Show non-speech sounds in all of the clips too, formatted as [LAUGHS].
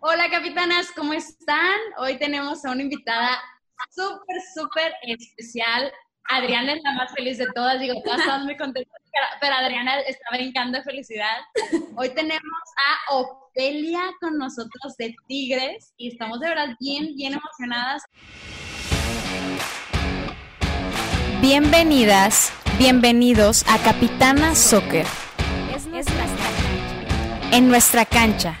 Hola capitanas, ¿cómo están? Hoy tenemos a una invitada súper, súper especial. Adriana es la más feliz de todas, digo, todas estamos muy contentas, pero Adriana está brincando de felicidad. Hoy tenemos a Ofelia con nosotros de Tigres y estamos de verdad bien, bien emocionadas. Bienvenidas, bienvenidos a Capitana Soccer. En nuestra cancha.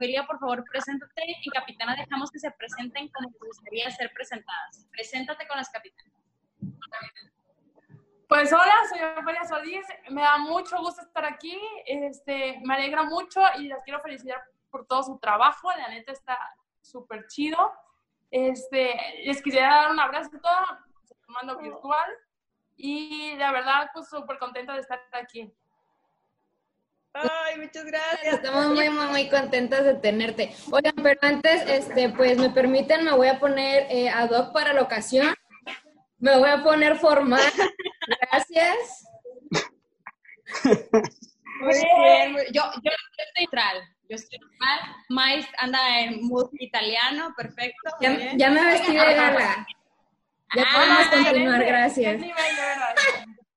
Ofelia, por favor, preséntate y capitana dejamos que se presenten como les gustaría ser presentadas. Preséntate con las capitanas. Pues hola, soy Ofelia Solís, me da mucho gusto estar aquí, este, me alegra mucho y las quiero felicitar por todo su trabajo, la neta está súper chido. Este, les quisiera dar un abrazo a todos, tomando virtual, y la verdad, pues súper contenta de estar aquí. Ay, muchas gracias. Estamos muy, muy, muy contentas de tenerte. Oigan, pero antes, este, pues me permiten, me voy a poner eh, ad hoc para la ocasión. Me voy a poner formal. Gracias. Muy bien. Yo, yo, estoy neutral. Yo estoy neutral. Mais anda en mood italiano, perfecto. Ya, ya me vestí de gala. Ya Ah, podemos continuar, ¿Qué gracias. [LAUGHS]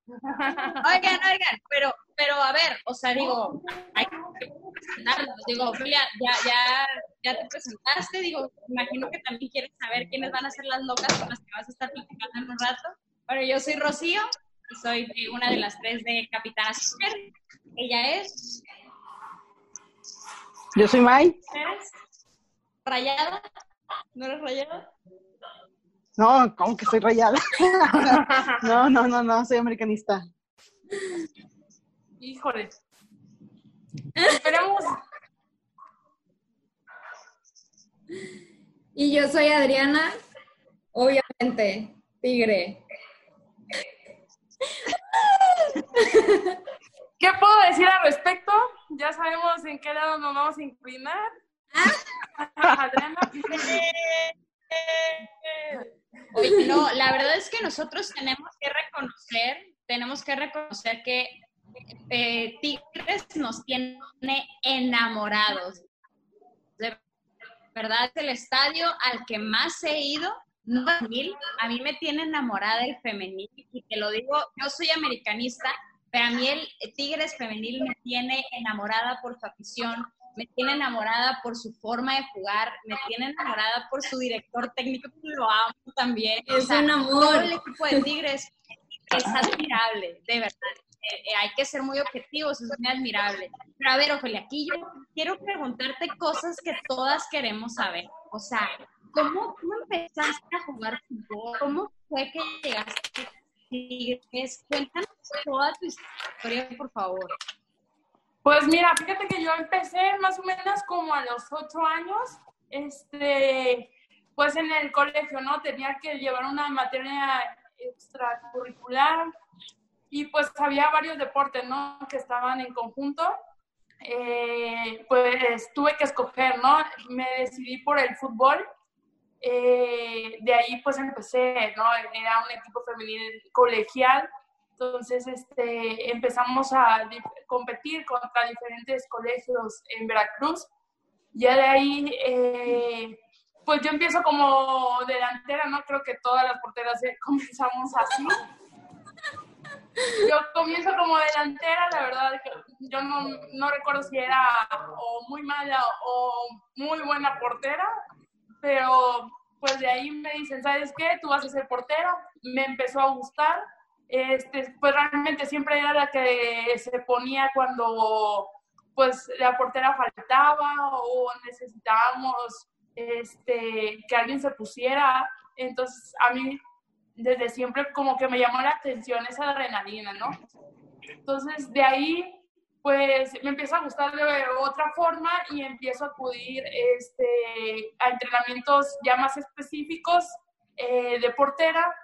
Oigan, oigan, pero, pero a ver, o sea, digo, hay que presentarnos. Digo, ya, ya, ya te presentaste, digo, imagino que también quieres saber quiénes van a ser las locas con las que vas a estar platicando en un rato. Bueno, yo soy Rocío, y soy una de las tres de Capitana Super. Ella es, Yo soy Mai. ¿eres? ¿Rayada? ¿No eres rayada? No, ¿cómo que soy rayada? [LAUGHS] no, no, no, no, soy americanista. Híjole. Esperemos. Y yo soy Adriana, obviamente, tigre. ¿Qué puedo decir al respecto? Ya sabemos en qué lado nos vamos a inclinar. Adriana, Oye, no, la verdad es que nosotros tenemos que reconocer, tenemos que reconocer que eh, Tigres nos tiene enamorados. De verdad, es el estadio al que más he ido, no femenil, a mí me tiene enamorada el femenil, y te lo digo, yo soy americanista, pero a mí el Tigres femenil me tiene enamorada por su afición, me tiene enamorada por su forma de jugar, me tiene enamorada por su director técnico, que lo amo también. Es un amor. Todo el equipo de Tigres es admirable, de verdad. Eh, eh, hay que ser muy objetivos, es muy admirable. Pero a ver, Ofelia, aquí yo quiero preguntarte cosas que todas queremos saber. O sea, ¿cómo, empezaste a jugar fútbol? ¿Cómo fue que llegaste Tigres? Cuéntanos toda tu historia, por favor. Pues mira, fíjate que yo empecé más o menos como a los ocho años, este, pues en el colegio, ¿no? Tenía que llevar una materia extracurricular y pues había varios deportes, ¿no? Que estaban en conjunto. Eh, pues tuve que escoger, ¿no? Me decidí por el fútbol. Eh, de ahí pues empecé, ¿no? Era un equipo femenil colegial entonces, este, empezamos a competir contra diferentes colegios en Veracruz. Ya de ahí, eh, pues yo empiezo como delantera, ¿no? Creo que todas las porteras [LAUGHS] comenzamos así. Yo comienzo como delantera, la verdad, yo no, no recuerdo si era o muy mala o muy buena portera, pero pues de ahí me dicen, ¿sabes qué? Tú vas a ser portera. Me empezó a gustar este, pues realmente siempre era la que se ponía cuando pues la portera faltaba o necesitábamos este, que alguien se pusiera. Entonces a mí desde siempre como que me llamó la atención esa adrenalina, ¿no? Entonces de ahí pues me empieza a gustar de otra forma y empiezo a acudir este, a entrenamientos ya más específicos eh, de portera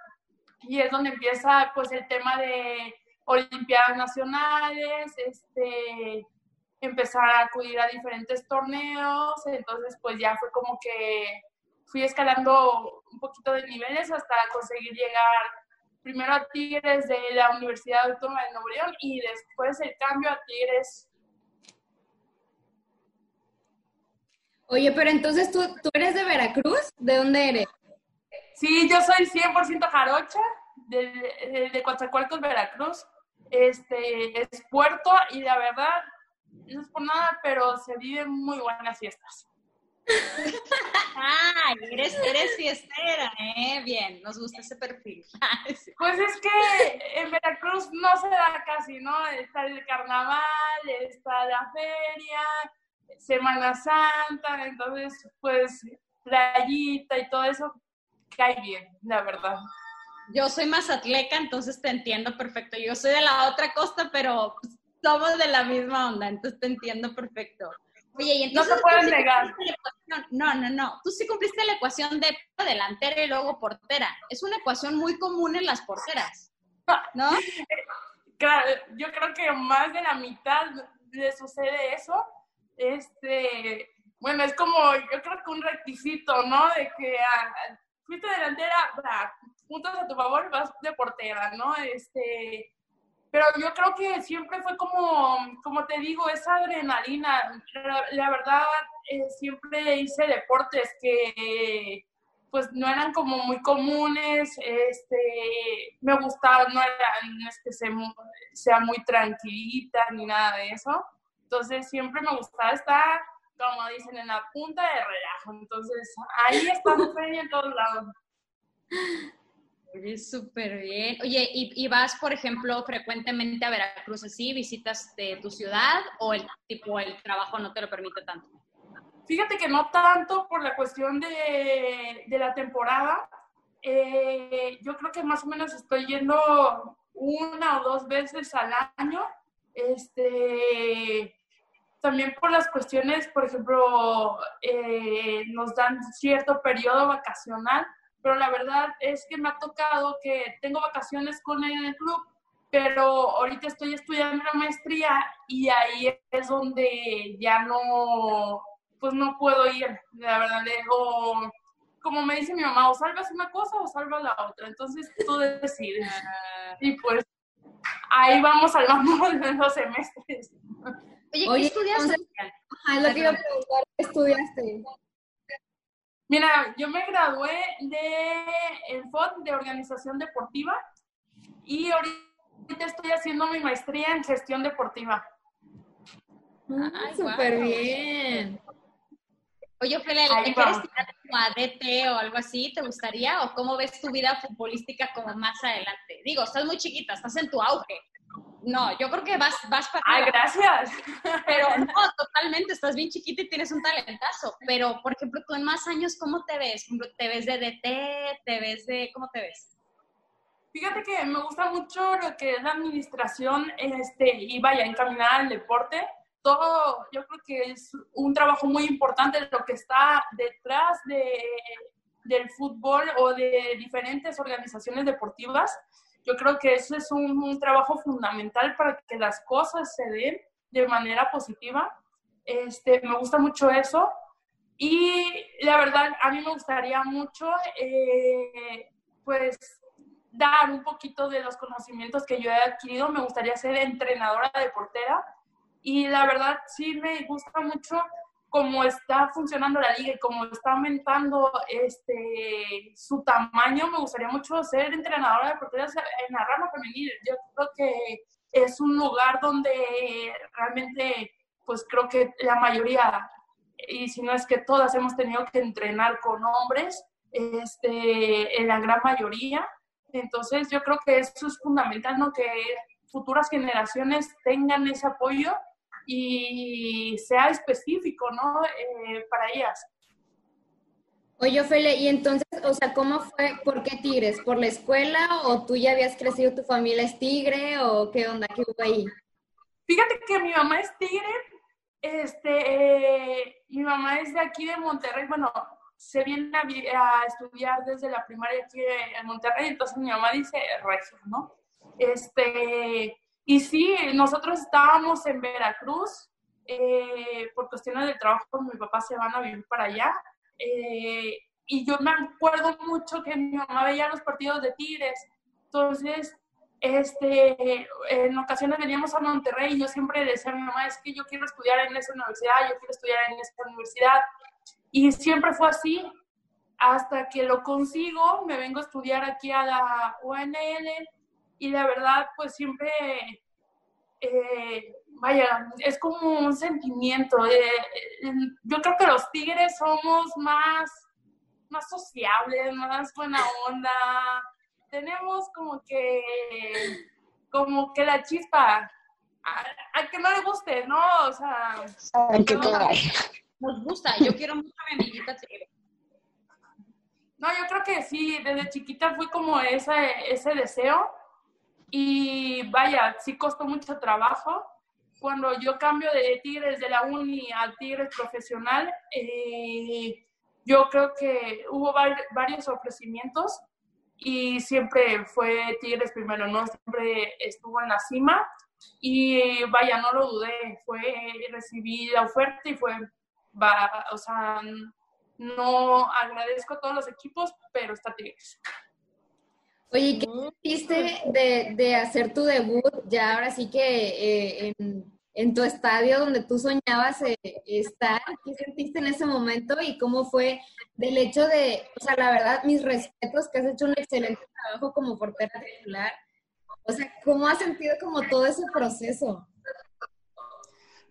y es donde empieza pues el tema de olimpiadas nacionales, este, empezar a acudir a diferentes torneos, entonces pues ya fue como que fui escalando un poquito de niveles hasta conseguir llegar primero a Tigres de la Universidad Autónoma de Nuevo León y después el cambio a Tigres. Oye, pero entonces tú, tú eres de Veracruz, ¿de dónde eres? Sí, yo soy 100% jarocha, de, de, de Coatzacoalcos, Veracruz. Este, es puerto y la verdad, no es por nada, pero se viven muy buenas fiestas. [LAUGHS] Ah, eres, eres fiestera, ¿eh? Bien, nos gusta ese perfil. [LAUGHS] Pues es que en Veracruz no se da casi, ¿no? Está el carnaval, está la feria, Semana Santa, entonces, pues, playita y todo eso cae bien, la verdad. Yo soy mazatleca, entonces te entiendo perfecto. Yo soy de la otra costa, pero somos de la misma onda, entonces te entiendo perfecto. Oye, y entonces. No se pueden negar. No, no, no. Tú sí cumpliste la ecuación de delantera y luego portera. Es una ecuación muy común en las porteras. ¿No? [LAUGHS] Claro, yo creo que más de la mitad le sucede eso. Este, bueno, es como, yo creo que un requisito, ¿no? De que ah, fuiste delantera, puntos a tu favor, vas de portera, ¿no? Este, pero yo creo que siempre fue como, como te digo, esa adrenalina. La, verdad, eh, siempre hice deportes que pues no eran como muy comunes, este, me gustaba, no era, no es que sea, sea muy tranquilita ni nada de eso. Entonces siempre me gustaba estar, como dicen, en la punta de relajo. Entonces ahí estamos [LAUGHS] en todos lados. Oye, súper bien. Oye, ¿y, vas, por ejemplo, frecuentemente a Veracruz así? ¿Visitas de tu ciudad o el tipo el trabajo no te lo permite tanto? Fíjate que no tanto por la cuestión de, de la temporada. Eh, yo creo que más o menos estoy yendo una o dos veces al año. Este, también por las cuestiones, por ejemplo, eh, nos dan cierto periodo vacacional pero la verdad es que me ha tocado que tengo vacaciones con el club, pero ahorita estoy estudiando la maestría y ahí es donde ya no, pues no puedo ir, la verdad, o como me dice mi mamá, o salvas una cosa o salvas la otra, entonces tú decides. Ah. Y pues ahí vamos salvando [LAUGHS] los semestres. Oye, ¿qué estudiaste? es lo que iba a preguntar, ¿qué estudiaste? Mira, yo me gradué de el FOD de Organización Deportiva y ahorita estoy haciendo mi maestría en gestión deportiva. Ay, súper bien. Oye, Ophelia, ¿te quieres tirar como a DT o algo así? ¿Te gustaría? ¿O cómo ves tu vida futbolística como más adelante? Digo, estás muy chiquita, estás en tu auge. No, yo creo que vas, vas para. ¡Ay, gracias! Pero [LAUGHS] no, totalmente, estás bien chiquita y tienes un talentazo. Pero, por ejemplo, tú en más años, ¿cómo te ves? ¿Te ves de DT? ¿Te ves de.? ¿Cómo te ves? Fíjate que me gusta mucho lo que es la administración este, y vaya, encaminar al deporte. Todo, yo creo que es un trabajo muy importante lo que está detrás de, del fútbol o de diferentes organizaciones deportivas yo creo que eso es un, trabajo fundamental para que las cosas se den de manera positiva. Este, me gusta mucho eso. Y la verdad, a mí me gustaría mucho, eh, pues, dar un poquito de los conocimientos que yo he adquirido. Me gustaría ser entrenadora de portera. Y la verdad, sí me gusta mucho como está funcionando la liga y como está aumentando este su tamaño, me gustaría mucho ser entrenadora de porteras en la rama femenil. Yo creo que es un lugar donde realmente, pues creo que la mayoría, y si no es que todas, hemos tenido que entrenar con hombres, este, en la gran mayoría. Entonces yo creo que eso es fundamental, ¿no? Que futuras generaciones tengan ese apoyo y sea específico, ¿no? Eh, para ellas. Oye, Fele, y entonces, o sea, ¿cómo fue? ¿Por qué Tigres? ¿Por la escuela o tú ya habías crecido, tu familia es tigre o qué onda? ¿Qué hubo ahí? Fíjate que mi mamá es tigre, este, mi mamá es de aquí de Monterrey, bueno, se viene a, estudiar desde la primaria aquí en Monterrey, entonces mi mamá dice regio, ¿no? Este, y sí, nosotros estábamos en Veracruz, eh, por cuestiones de trabajo, mi papá se van a vivir para allá, eh, y yo me acuerdo mucho que mi mamá veía los partidos de Tigres, entonces este, en ocasiones veníamos a Monterrey y yo siempre decía a mi mamá, es que yo quiero estudiar en esa universidad, yo quiero estudiar en esa universidad. Y siempre fue así, hasta que lo consigo, me vengo a estudiar aquí a la UNL y la verdad, pues siempre, eh, vaya, es como un sentimiento. Eh, eh, yo creo que los tigres somos más, más sociables, más buena onda, tenemos como que, como que la chispa, a, que no le guste, ¿no? O sea, nos gusta, yo quiero mucho a mi amiguita No, yo creo que sí, desde chiquita fui como ese, ese deseo y vaya, sí costó mucho trabajo. Cuando yo cambio de Tigres de la uni a Tigres profesional, eh, yo creo que hubo varios ofrecimientos y siempre fue Tigres primero, ¿no? Siempre estuvo en la cima y vaya, no lo dudé, fue, recibí la oferta y fue, va, o sea, no agradezco a todos los equipos, pero está Tigres. Oye, ¿qué hiciste de, de hacer tu debut ya ahora sí que eh, en en tu estadio donde tú soñabas eh, estar, ¿qué sentiste en ese momento y cómo fue del hecho de, o sea, la verdad, mis respetos, que has hecho un excelente trabajo como portera titular, o sea, ¿cómo has sentido como todo ese proceso?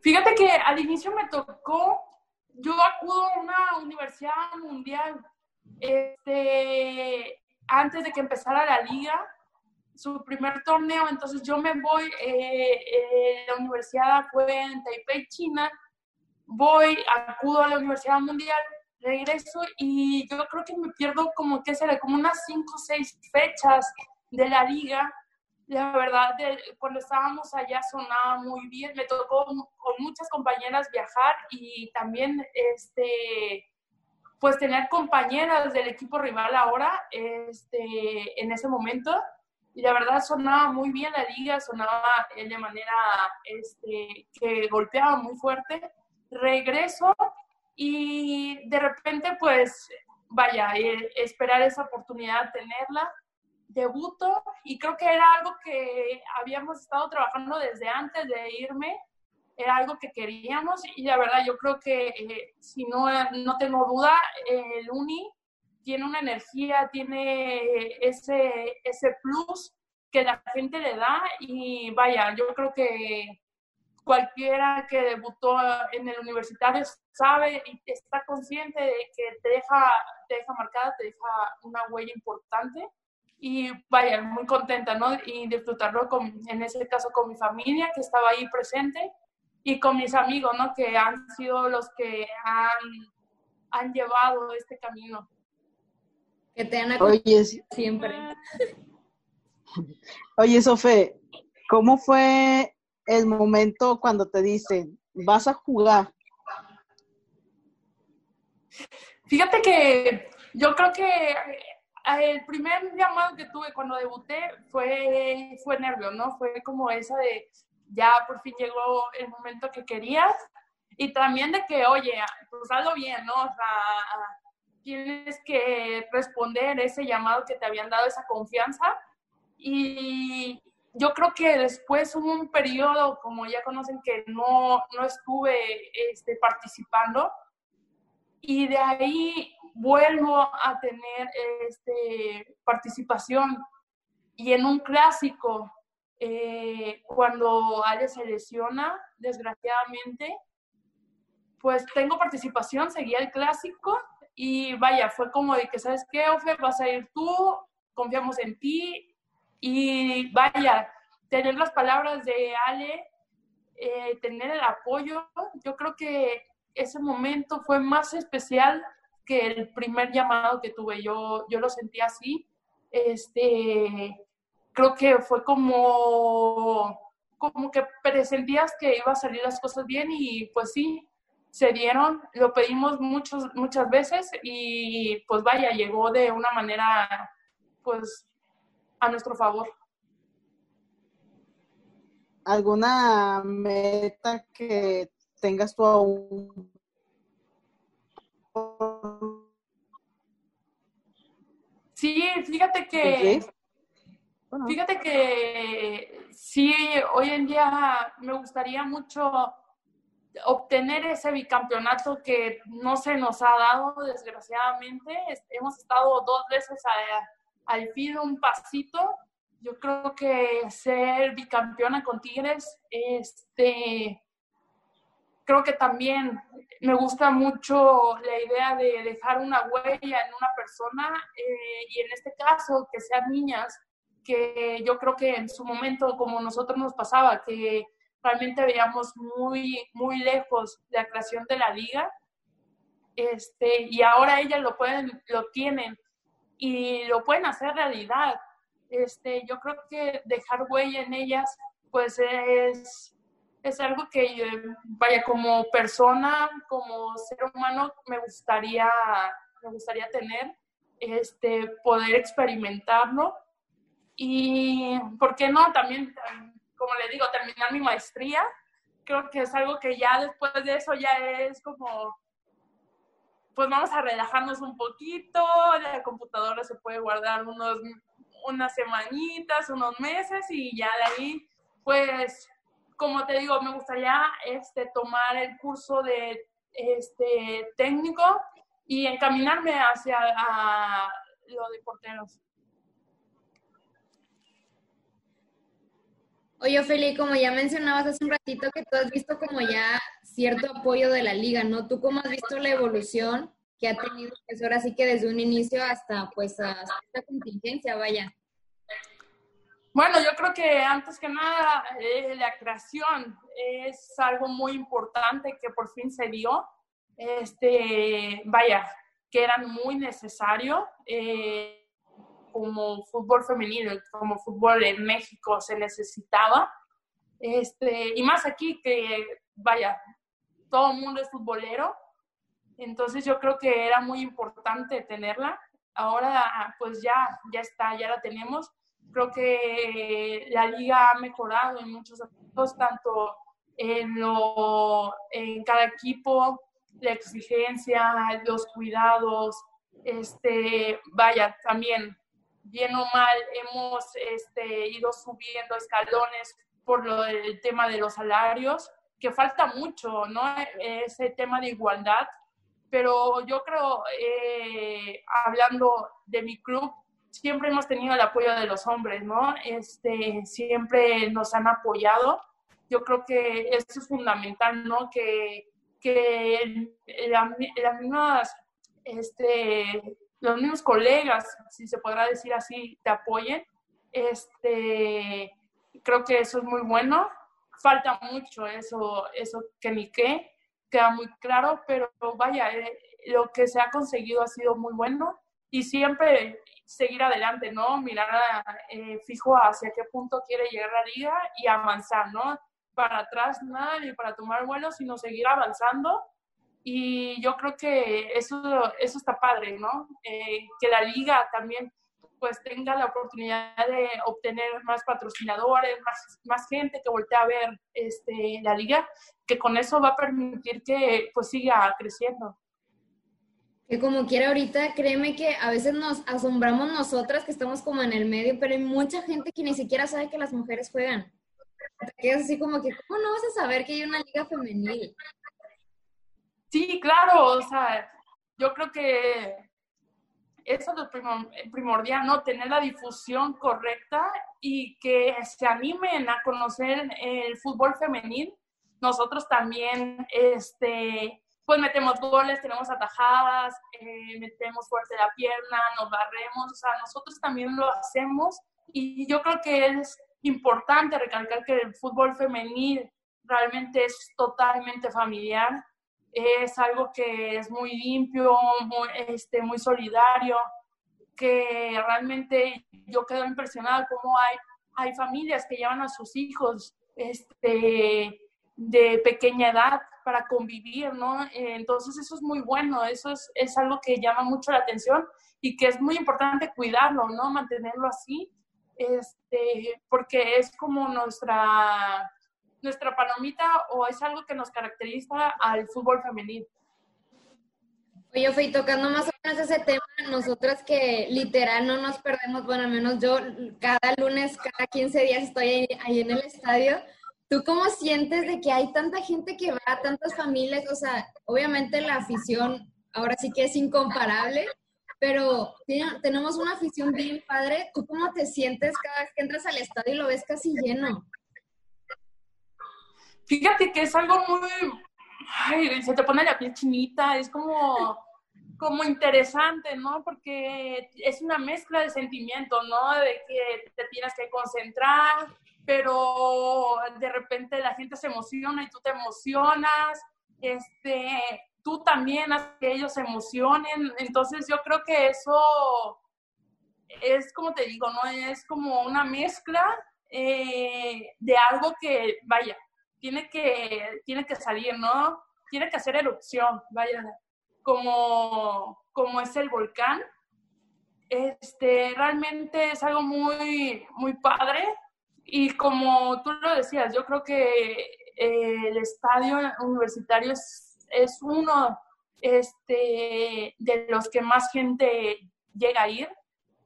Fíjate que al inicio me tocó, yo acudo a una universidad mundial, este, antes de que empezara la liga, su primer torneo, entonces yo me voy, eh, eh, la universidad fue en Taipei, China, voy, acudo a la Universidad Mundial, regreso y yo creo que me pierdo como que será como unas cinco o seis fechas de la liga. La verdad, cuando estábamos allá sonaba muy bien, me tocó con muchas compañeras viajar y también este pues tener compañeras del equipo rival ahora, este, en ese momento, y la verdad sonaba muy bien la liga, sonaba de manera este, que golpeaba muy fuerte. Regreso y de repente pues vaya, eh, esperar esa oportunidad, tenerla, debuto y creo que era algo que habíamos estado trabajando desde antes de irme, era algo que queríamos y la verdad yo creo que eh, si no, no tengo duda, el Uni tiene una energía, tiene ese, ese plus que la gente le da y vaya, yo creo que cualquiera que debutó en el universitario sabe y está consciente de que te deja, te deja marcada, te deja una huella importante y vaya, muy contenta, ¿no? Y disfrutarlo con, en ese caso con mi familia que estaba ahí presente y con mis amigos, ¿no? Que han sido los que han, han llevado este camino. Que te han acompañado siempre. [LAUGHS] Oye, Sofe, ¿cómo fue el momento cuando te dicen, vas a jugar? Fíjate que yo creo que eh, el primer llamado que tuve cuando debuté fue, fue nervio, ¿no? Fue como esa de, ya por fin llegó el momento que querías. Y también de que, oye, pues hazlo bien, ¿no? O sea, tienes que responder ese llamado que te habían dado, esa confianza. Y yo creo que después hubo un periodo, como ya conocen, que no, no estuve este, participando. Y de ahí vuelvo a tener este, participación. Y en un clásico, eh, cuando Ale se lesiona, desgraciadamente, pues tengo participación, seguía el clásico y vaya, fue como de que, ¿sabes qué, Ofe? Vas a ir tú, confiamos en ti. Y vaya, tener las palabras de Ale, eh, tener el apoyo, yo creo que ese momento fue más especial que el primer llamado que tuve. Yo, yo lo sentí así. Este, creo que fue como como que presentías que iba a salir las cosas bien y pues sí, se dieron, lo pedimos muchos, muchas veces y pues vaya, llegó de una manera pues a nuestro favor. ¿Alguna meta que tengas tú aún? Sí, fíjate que Fíjate que sí, hoy en día me gustaría mucho obtener ese bicampeonato que no se nos ha dado, desgraciadamente. Hemos estado dos veces al fin un pasito. Yo creo que ser bicampeona con Tigres, este, creo que también me gusta mucho la idea de dejar una huella en una persona eh, y en este caso que sean niñas que yo creo que en su momento, como nosotros nos pasaba, que realmente veíamos muy, muy lejos la creación de la liga, este, y ahora ellas lo pueden, lo tienen y lo pueden hacer realidad. Este, yo creo que dejar huella en ellas, pues es, es algo que, vaya, como persona, como ser humano, me gustaría, me gustaría tener, este, poder experimentarlo y, ¿por qué no? También, como le digo, terminar mi maestría. Creo que es algo que ya después de eso ya es como, pues vamos a relajarnos un poquito, la computadora se puede guardar unos, unas semanitas, unos meses y ya de ahí, pues, como te digo, me gustaría este, tomar el curso de este, técnico y encaminarme hacia a lo de porteros. Oye, Feli, como ya mencionabas hace un ratito que tú has visto como ya cierto apoyo de la liga, ¿no? ¿Tú cómo has visto la evolución que ha tenido, pues ahora sí que desde un inicio hasta pues hasta esta contingencia, vaya? Bueno, yo creo que antes que nada eh, la creación es algo muy importante que por fin se dio. Este, vaya, que era muy necesario. Eh, como fútbol femenino, como fútbol en México se necesitaba. Este, y más aquí que, vaya, todo el mundo es futbolero. Entonces yo creo que era muy importante tenerla. Ahora pues ya, ya está, ya la tenemos. Creo que la liga ha mejorado en muchos aspectos, tanto en, lo, en cada equipo, la exigencia, los cuidados, este, vaya, también bien o mal hemos este, ido subiendo escalones por lo del tema de los salarios, que falta mucho, ¿no? Ese tema de igualdad, pero yo creo, eh, hablando de mi club, siempre hemos tenido el apoyo de los hombres, ¿no? Este, siempre nos han apoyado. Yo creo que eso es fundamental, ¿no? Que, que las mismas este, los mismos colegas, si se podrá decir así, te apoyen. Este, creo que eso es muy bueno. Falta mucho eso, eso que ni qué, queda muy claro, pero vaya, eh, lo que se ha conseguido ha sido muy bueno y siempre seguir adelante, ¿no? Mirar eh, fijo hacia qué punto quiere llegar la liga y avanzar, ¿no? Para atrás nada ni para tomar vuelo, sino seguir avanzando y yo creo que eso, eso está padre, ¿no? Eh, que la liga también pues tenga la oportunidad de obtener más patrocinadores, más, más gente que voltee a ver este, la liga, que con eso va a permitir que pues siga creciendo. Que como quiera ahorita, créeme que a veces nos asombramos nosotras que estamos como en el medio, pero hay mucha gente que ni siquiera sabe que las mujeres juegan. Es así como que, ¿cómo no vas a saber que hay una liga femenil? Sí, claro, o sea, yo creo que eso es lo primordial, ¿no? Tener la difusión correcta y que se animen a conocer el fútbol femenil. Nosotros también, este, pues metemos goles, tenemos atajadas, eh, metemos fuerte la pierna, nos barremos, o sea, nosotros también lo hacemos y yo creo que es importante recalcar que el fútbol femenil realmente es totalmente familiar es algo que es muy limpio, muy, este, muy solidario, que realmente yo quedo impresionada cómo hay, hay familias que llevan a sus hijos este, de pequeña edad para convivir, ¿no? Entonces eso es muy bueno, eso es, es algo que llama mucho la atención y que es muy importante cuidarlo, ¿no? Mantenerlo así, este, porque es como nuestra, nuestra palomita o es algo que nos caracteriza al fútbol femenino. Oye, Fey, tocando más o menos ese tema, nosotras que literal no nos perdemos, bueno, al menos yo cada lunes, cada 15 días estoy ahí, en el estadio. ¿Tú cómo sientes de que hay tanta gente que va, tantas familias? O sea, obviamente la afición ahora sí que es incomparable, pero tenemos una afición bien padre. ¿Tú cómo te sientes cada vez que entras al estadio y lo ves casi lleno? Fíjate que es algo muy, ay, se te pone la piel chinita, es como, como interesante, ¿no? Porque es una mezcla de sentimientos, ¿no? De que te tienes que concentrar, pero de repente la gente se emociona y tú te emocionas, este, tú también haces que ellos se emocionen, entonces yo creo que eso es como te digo, ¿no? Es como una mezcla eh, de algo que, vaya, tiene que, tiene que salir, ¿no? Tiene que hacer erupción, vaya, como, como es el volcán. Este, realmente es algo muy, muy padre y como tú lo decías, yo creo que el estadio universitario es, es uno este, de los que más gente llega a ir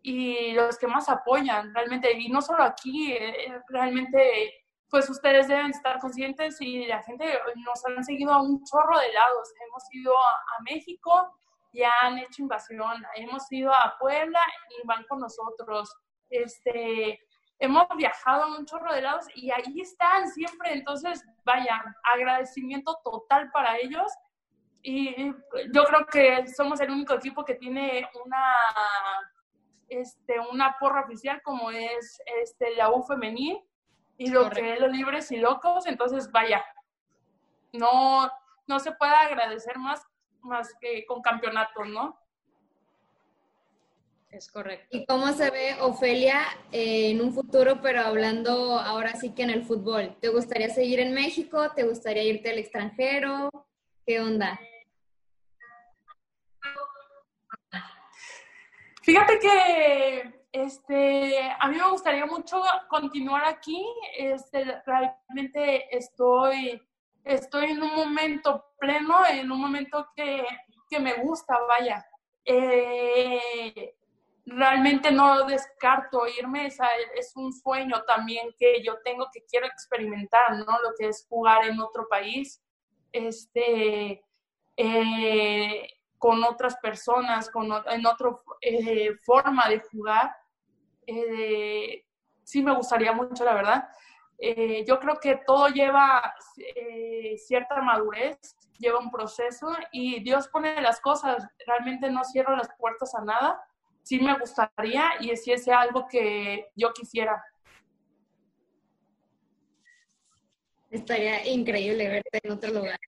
y los que más apoyan realmente. Y no solo aquí, eh, realmente pues ustedes deben estar conscientes y la gente nos han seguido a un chorro de lados. Hemos ido a, México y han hecho invasión, hemos ido a Puebla y van con nosotros. Este, hemos viajado a un chorro de lados y ahí están siempre. Entonces, vaya, agradecimiento total para ellos. Y yo creo que somos el único equipo que tiene una, este, una porra oficial como es este, la U femenil y lo que es los libres y locos, entonces vaya, no, no se puede agradecer más, más que con campeonatos, ¿no? Es correcto. ¿Y cómo se ve Ofelia eh, en un futuro, pero hablando ahora sí que en el fútbol? ¿Te gustaría seguir en México? ¿Te gustaría irte al extranjero? ¿Qué onda? Fíjate que este, a mí me gustaría mucho continuar aquí. Este, realmente estoy, estoy en un momento pleno, en un momento que, que me gusta, vaya. Eh, realmente no descarto irme, es, un sueño también que yo tengo que quiero experimentar, ¿no? Lo que es jugar en otro país, este, eh, con otras personas, con, en otra eh, forma de jugar eh, sí me gustaría mucho, la verdad. Eh, yo creo que todo lleva eh, cierta madurez, lleva un proceso y Dios pone las cosas. Realmente no cierro las puertas a nada. Sí me gustaría y si es algo que yo quisiera. Estaría increíble verte en otro lugar.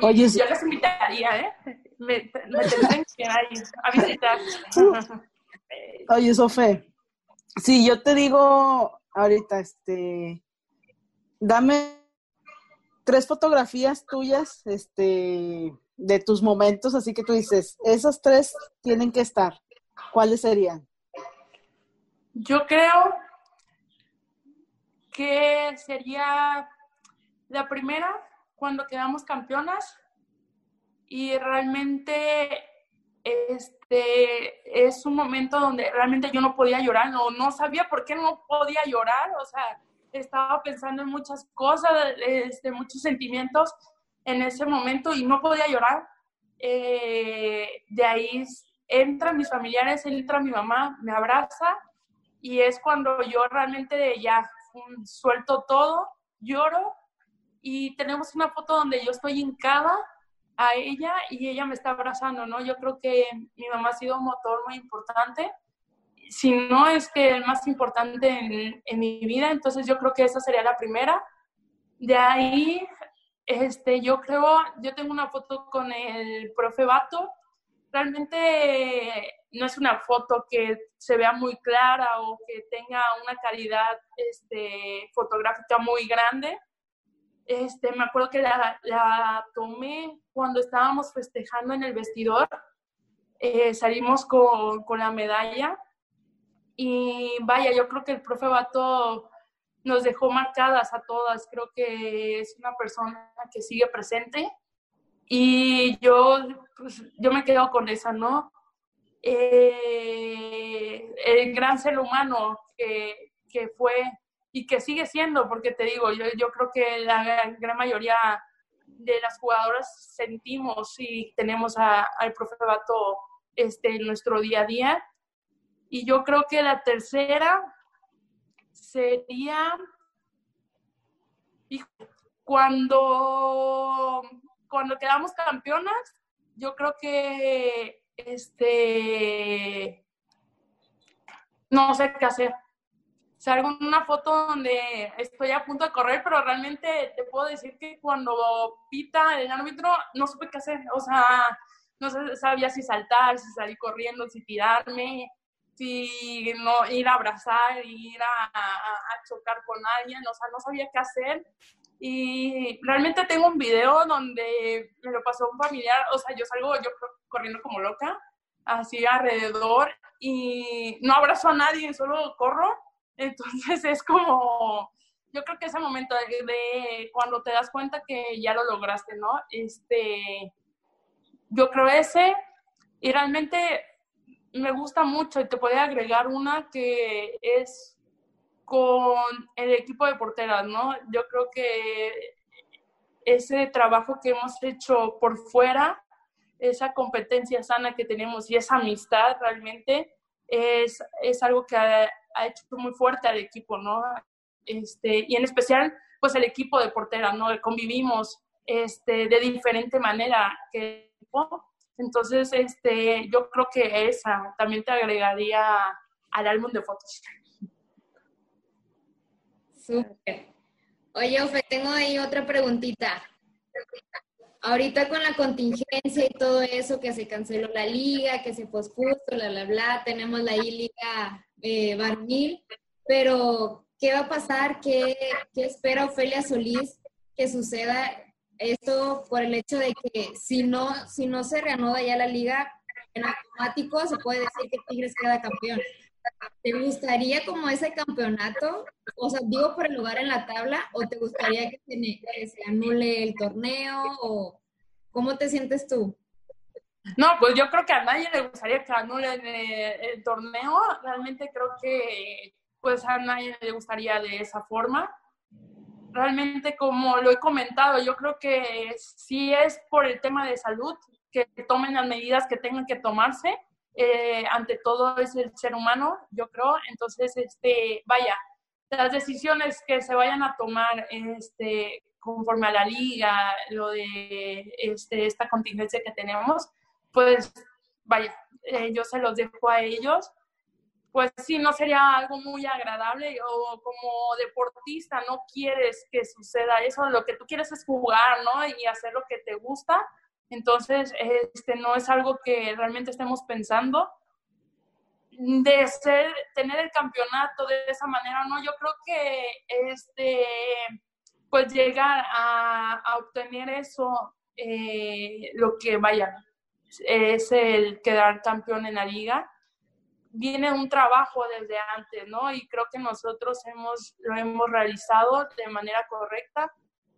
Oye, yo les invitaría, ¿eh? Me, me tendrían que ir ahí a visitar. Oye, Sofe, si yo te digo ahorita, este, dame tres fotografías tuyas, este, de tus momentos, así que tú dices, esas tres tienen que estar. ¿Cuáles serían? Yo creo que sería la primera cuando quedamos campeonas y realmente es un momento donde realmente yo no podía llorar, no, no sabía por qué no podía llorar, o sea, estaba pensando en muchas cosas, este, muchos sentimientos en ese momento y no podía llorar. Eh, de ahí entran mis familiares, entra mi mamá, me abraza y es cuando yo realmente ya suelto todo, lloro y tenemos una foto donde yo estoy hincada a ella y ella me está abrazando, ¿no? Yo creo que mi mamá ha sido un motor muy importante, si no es que el más importante en, mi vida, entonces yo creo que esa sería la primera. De ahí, este, yo creo, yo tengo una foto con el profe Bato, realmente no es una foto que se vea muy clara o que tenga una calidad este, fotográfica muy grande. Este, me acuerdo que la, tomé cuando estábamos festejando en el vestidor. Eh, salimos con, con, la medalla y vaya, yo creo que el profe Bato nos dejó marcadas a todas. Creo que es una persona que sigue presente y yo, pues, yo me quedo con esa, ¿no? Eh, el gran ser humano que, que, fue y que sigue siendo, porque te digo, yo, yo creo que la gran mayoría de las jugadoras sentimos y tenemos al profe Bato este, en nuestro día a día. Y yo creo que la tercera sería cuando cuando quedamos campeonas, yo creo que este no sé qué hacer. Salgo una foto donde estoy a punto de correr, pero realmente te puedo decir que cuando pita el árbitro no supe qué hacer. O sea, no sabía si saltar, si salir corriendo, si tirarme, si no ir a abrazar, ir a, a chocar con alguien. O sea, no sabía qué hacer. Y realmente tengo un video donde me lo pasó un familiar, o sea, yo salgo yo corriendo como loca, así alrededor, y no abrazo a nadie, solo corro. Entonces [LAUGHS] es como, yo creo que ese momento de, cuando te das cuenta que ya lo lograste, ¿no? Este, yo creo ese, y realmente me gusta mucho, y te puede agregar una que es con el equipo de porteras, ¿no? Yo creo que ese trabajo que hemos hecho por fuera, esa competencia sana que tenemos y esa amistad realmente es, es algo que ha, hecho muy fuerte al equipo, ¿no? Este, y en especial, pues el equipo de porteras, ¿no? Convivimos este, de diferente manera que entonces, este, yo creo que esa también te agregaría al álbum de fotos. Súper. Oye, Ofe, tengo ahí otra preguntita. Ahorita con la contingencia y todo eso, que se canceló la liga, que se pospuso, bla, bla, bla, tenemos la I-Liga eh, Barnil, pero ¿qué va a pasar? ¿Qué, ¿Qué espera Ofelia Solís que suceda esto por el hecho de que si no, si no se reanuda ya la liga, en automático se puede decir que Tigres queda campeón? ¿Te gustaría como ese campeonato? O sea, digo por el lugar en la tabla, o te gustaría que se, anule el torneo, o cómo te sientes tú? No, pues yo creo que a nadie le gustaría que anulen el, torneo. Realmente creo que pues a nadie le gustaría de esa forma. Realmente, como lo he comentado, yo creo que si es por el tema de salud, que tomen las medidas que tengan que tomarse eh, ante todo es el ser humano, yo creo. Entonces, este, vaya, las decisiones que se vayan a tomar este, conforme a la liga, lo de este, esta contingencia que tenemos, pues vaya, eh, yo se los dejo a ellos. Pues sí, no sería algo muy agradable o como deportista no quieres que suceda eso, lo que tú quieres es jugar, ¿no? Y hacer lo que te gusta entonces, este no es algo que realmente estemos pensando. De ser, tener el campeonato de esa manera, no, yo creo que este, pues llegar a, obtener eso, eh, lo que vaya, es el quedar campeón en la liga, viene un trabajo desde antes, ¿no? Y creo que nosotros hemos, lo hemos realizado de manera correcta,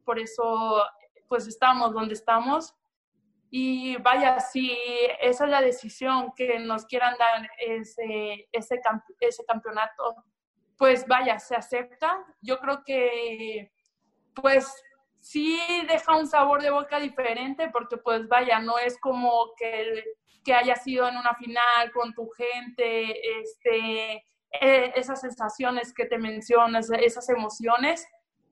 por eso pues estamos donde estamos y vaya, si esa es la decisión que nos quieran dar ese, ese, ese campeonato, pues vaya, se acepta. Yo creo que pues sí deja un sabor de boca diferente porque pues vaya, no es como que, que haya sido en una final con tu gente, este, e, esas sensaciones que te mencionas, esas emociones,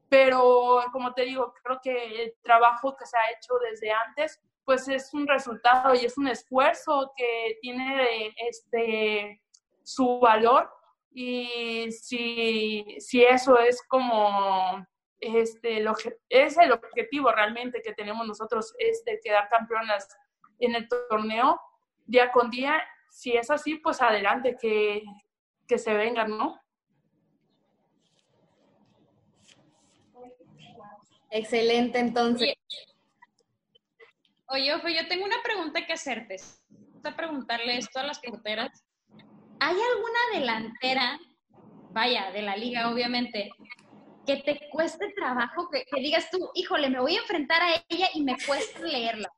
pero como te digo, creo que el trabajo que se ha hecho desde antes pues es un resultado y es un esfuerzo que tiene este, su valor y si, si eso es como este, el es el objetivo realmente que tenemos nosotros, este, quedar campeonas en el torneo, día con día. Si es así, pues adelante, que, que se vengan, ¿no? Excelente, entonces. Oye, Ofe, yo tengo una pregunta que hacerte. a preguntarle esto a las porteras. ¿Hay alguna delantera, vaya, de la liga, obviamente, que te cueste trabajo, que, digas tú, híjole, me voy a enfrentar a ella y me cuesta leerla?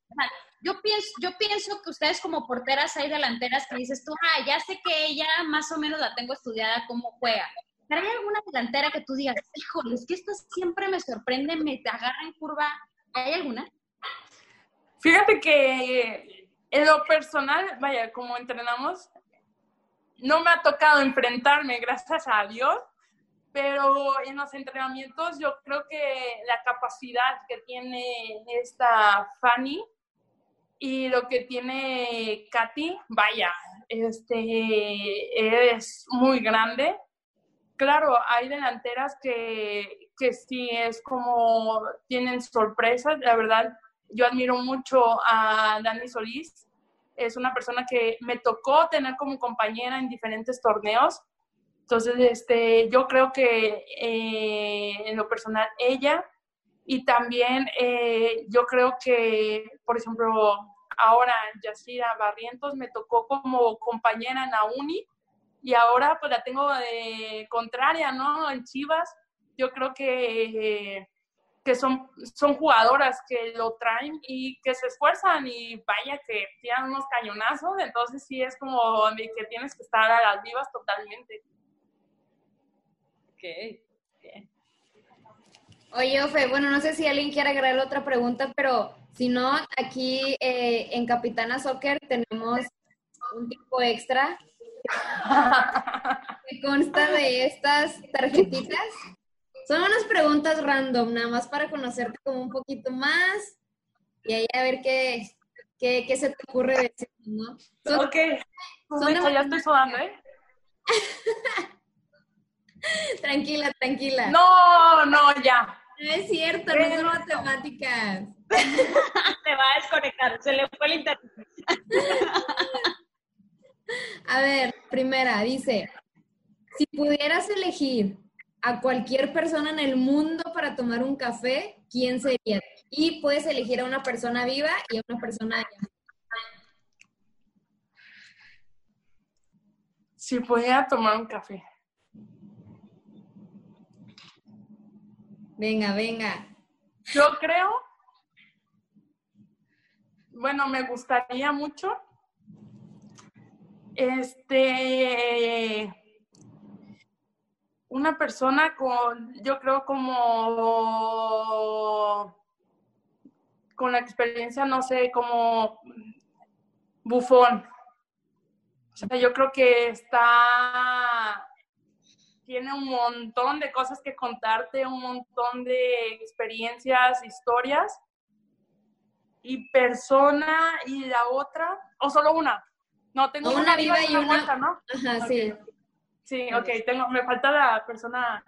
yo pienso, yo pienso que ustedes como porteras hay delanteras que dices tú, ah, ya sé que ella más o menos la tengo estudiada cómo juega. Pero hay alguna delantera que tú digas, híjole, es que esta siempre me sorprende, me agarra en curva. ¿Hay alguna? Fíjate que en lo personal, vaya, como entrenamos, no me ha tocado enfrentarme, gracias a Dios, pero en los entrenamientos yo creo que la capacidad que tiene esta Fanny y lo que tiene Katy, vaya, este es muy grande. Claro, hay delanteras que, que sí es como tienen sorpresas, la verdad yo admiro mucho a Dani Solís. Es una persona que me tocó tener como compañera en diferentes torneos. Entonces, este, yo creo que eh, en lo personal ella y también eh, yo creo que, por ejemplo, ahora Yacira Barrientos me tocó como compañera en la uni y ahora pues la tengo de contraria, ¿no? En Chivas. Yo creo que eh, que son, son jugadoras que lo traen y que se esfuerzan y vaya que tiran unos cañonazos, entonces sí es como que tienes que estar a las vivas totalmente. Ok, Oye, Ofe, bueno, no sé si alguien quiere agregar otra pregunta, pero si no, aquí eh, en Capitana Soccer tenemos un tipo extra. [LAUGHS] Que consta de estas tarjetitas son unas preguntas random, nada más para conocerte como un poquito más y ahí a ver qué, qué, qué se te ocurre decir, ¿no? ok, son ya estoy sudando, ¿eh? [LAUGHS] tranquila, tranquila. No, no, ya. No es cierto, no son matemáticas. [LAUGHS] Se va a desconectar, se le fue el internet. [LAUGHS] a ver, primera, dice, si pudieras elegir a cualquier persona en el mundo para tomar un café, ¿quién sería? Y puedes elegir a una persona viva y a una persona Si pudiera tomar un café. Venga, venga. Yo creo, bueno, me gustaría mucho, este, una persona con, yo creo como con la experiencia, no sé, como bufón. O sea, yo creo que está, tiene un montón de cosas que contarte, un montón de experiencias, historias. Y persona y la otra, o solo una. No, tengo una, viva y una, muerta, ¿no? Ajá, sí. Sí, ok, tengo, me falta la persona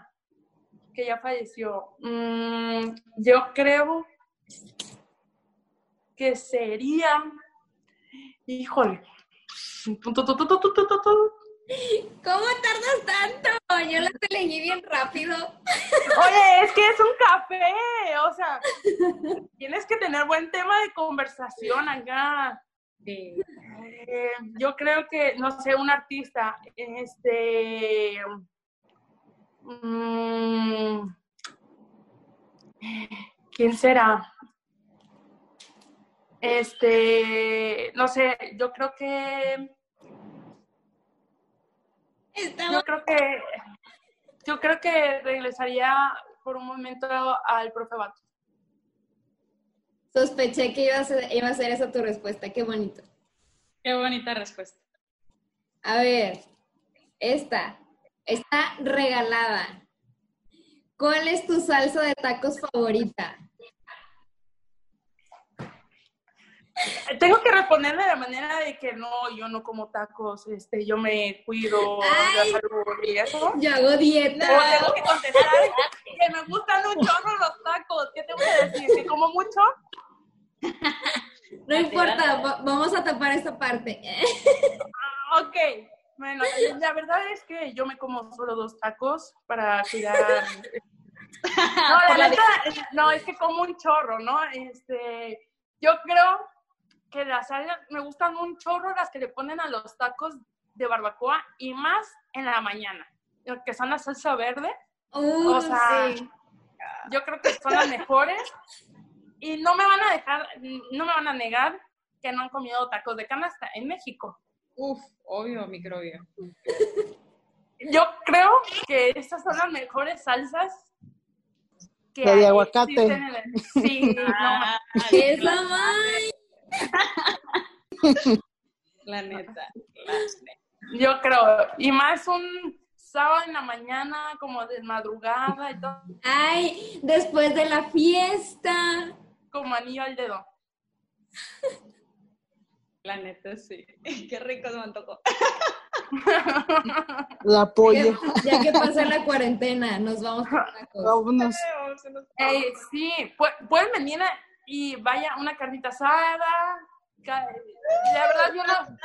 que ya falleció. Mm, yo creo que sería, híjole, ¿Cómo tardas tanto? Yo la elegí bien rápido. Oye, es que es un café, o sea, tienes que tener buen tema de conversación acá. Eh, yo creo que, no sé, un artista, este... Mm, ¿Quién será? Este, no sé, yo creo que... Yo creo que... Yo creo que regresaría por un momento al profe Bato. Sospeché que iba a, ser, iba a ser esa tu respuesta. Qué bonito. Qué bonita respuesta. A ver, esta está regalada. ¿Cuál es tu salsa de tacos favorita? Tengo que responder de la manera de que no, yo no como tacos, este, yo me cuido la salud y eso. Yo hago dieta. tengo que contestar que me gustan un chorro los tacos. ¿Qué te voy a decir? ¿Que como mucho? No importa, vamos a tapar esta parte. Ah, ok, bueno, la verdad es que yo me como solo dos tacos para cuidar. [LAUGHS] No, la neta, no, es que como un chorro, ¿no? Este, yo creo que las salsas, me gustan un chorro las que le ponen a los tacos de barbacoa y más en la mañana, que son la salsa verde. o sea, yo creo que son las mejores y no me van a dejar, no me van a negar que no han comido tacos de canasta en México. Uf, obvio, microbio. Yo creo que estas son las mejores salsas que la de aguacate. Sí, no, ah, esa La neta, Yo creo, y más un sábado en la mañana, como de madrugada y todo. Ay, después de la fiesta. Como anillo al dedo. La neta, sí. [LAUGHS] Qué rico se me antojó. La apoyo. Ya, que pasa la cuarentena, nos vamos por Vámonos. Eh, sí, pueden venir y vaya una carnita asada. La verdad, yo no.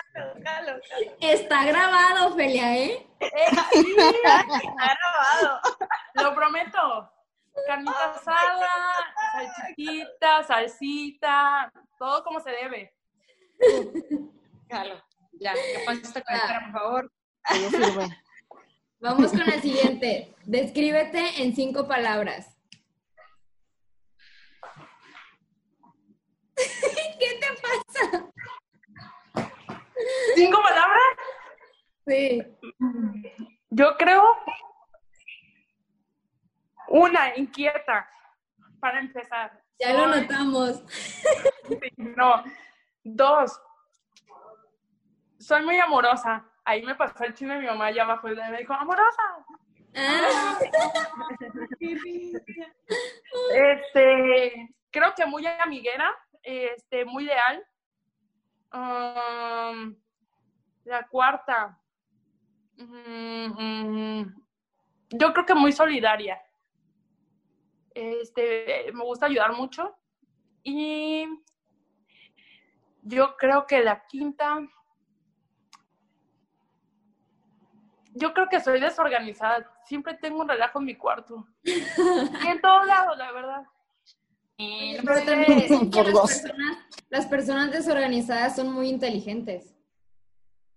Está grabado, Felia, ¿eh? eh sí, [LAUGHS] está grabado. Lo prometo. Carnita asada, salchichita, salsita, todo como se debe. Claro, ya, ¿qué pasa con por favor? Vamos con el siguiente. Descríbete en cinco palabras. ¿Qué te pasa? ¿Cinco palabras? Sí. Yo creo una inquieta para empezar. Ya lo notamos. no, Dos, soy muy amorosa. Ahí me pasó el chino de mi mamá allá abajo y me dijo, amorosa. Ah. [LAUGHS] este, creo que muy amiguera, este, muy leal. Um, la cuarta, mm, yo creo que muy solidaria. Este, me gusta ayudar mucho. Y yo creo que la quinta, yo creo que soy desorganizada. Siempre tengo un relajo en mi cuarto. [LAUGHS] y en todos lados, la verdad. Pero también [LAUGHS] las, personas, las personas desorganizadas son muy inteligentes.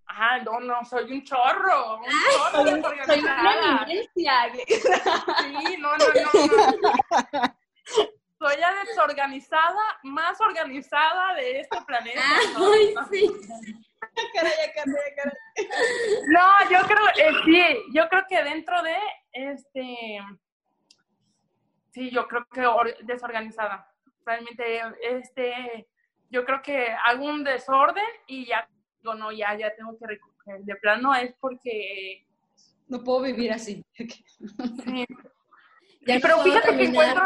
Ah, no, no, soy un chorro, un chorro desorganizada. Soy una Sí, no, no, no. [LAUGHS] soy la desorganizada más organizada de este planeta. Ay, sí. caray, caray, caray. No, yo creo, eh, sí, yo creo que dentro de este, sí, yo creo que desorganizada. Realmente, este, yo creo que hago un desorden y ya, digo, no, ya, ya tengo que recoger. De plano es porque... No puedo vivir así. [LAUGHS] Sí. [LAUGHS] pero fíjate que encuentro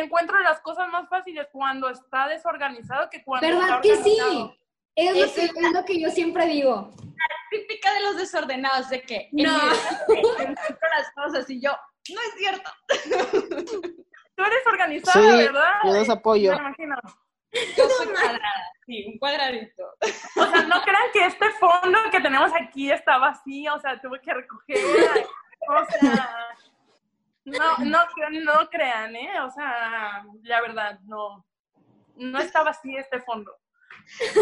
encuentro las cosas más fáciles cuando está desorganizado que cuando ¿Verdad que sí? Es lo, que, es lo que yo siempre digo. La típica de los desordenados, de que no. encuentro las cosas y yo, no es cierto. Tú eres organizada, ¿verdad? Yo los apoyo. Me imagino. Yo soy cuadrada, sí, un cuadradito. O sea, no crean que este fondo que tenemos aquí está vacío, o sea, tuve que recoger. O sea, no, no, no crean, ¿eh? O sea, la verdad, no. No estaba así este fondo.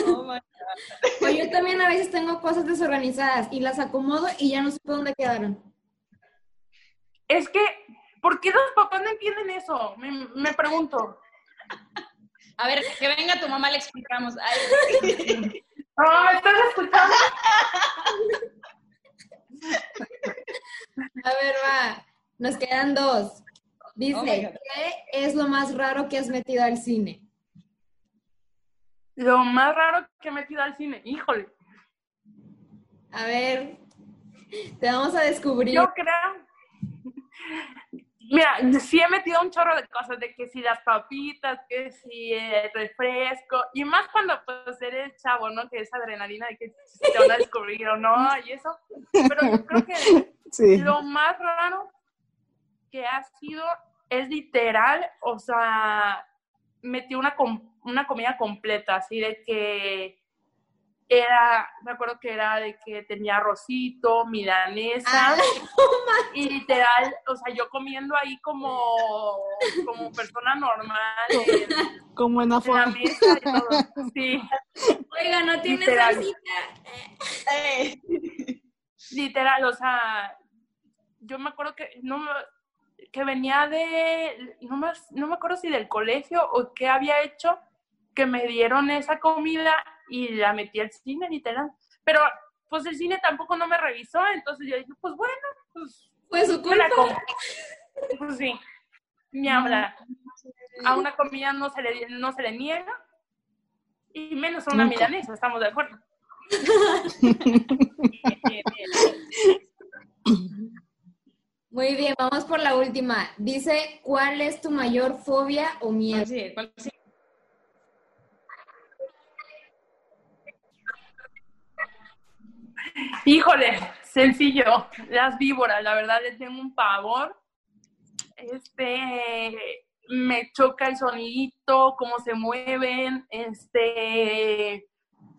Oh yo también a veces tengo cosas desorganizadas y las acomodo y ya no sé dónde quedaron. Es que, ¿por qué los papás no entienden eso? Me, me pregunto. A ver, que venga tu mamá, le explicamos. Oh, [LAUGHS] ¿Estás escuchando? A ver, va. Nos quedan dos. Dice, oh ¿qué es lo más raro que has metido al cine? Lo más raro que he metido al cine, híjole. A ver, te vamos a descubrir. Yo creo. Mira, sí he metido un chorro de cosas, de que si las papitas, que si el refresco, y más cuando pues eres chavo, ¿no? Que esa adrenalina de que te van a descubrir o no, y eso. Pero yo creo que lo más raro que ha sido, es literal, o sea, metí una, una comida completa, así de que era, me acuerdo que era de que tenía arrocito, milanesa, Ah, [LAUGHS] y literal, o sea, yo comiendo ahí como, como persona normal en, Como en en la mesa y todo. Sí, Oiga, no tiene Literal. salsita. Eh, literal, o sea, yo me acuerdo que no me- que venía de, no me, no me acuerdo si del colegio o qué había hecho, que me dieron esa comida y la metí al cine, literal. Pero, pues el cine tampoco no me revisó, entonces yo dije, pues bueno, pues su la culpa. Pues sí, me habla. A una comida no se le, no se le niega, y menos a una Nunca. milanesa, estamos de acuerdo. Muy bien, vamos por la última. Dice, ¿cuál es tu mayor fobia o miedo? sí, ¿cuál sí? Híjole, sencillo, las víboras, la verdad les tengo un pavor. Este, me choca el sonidito, cómo se mueven, este,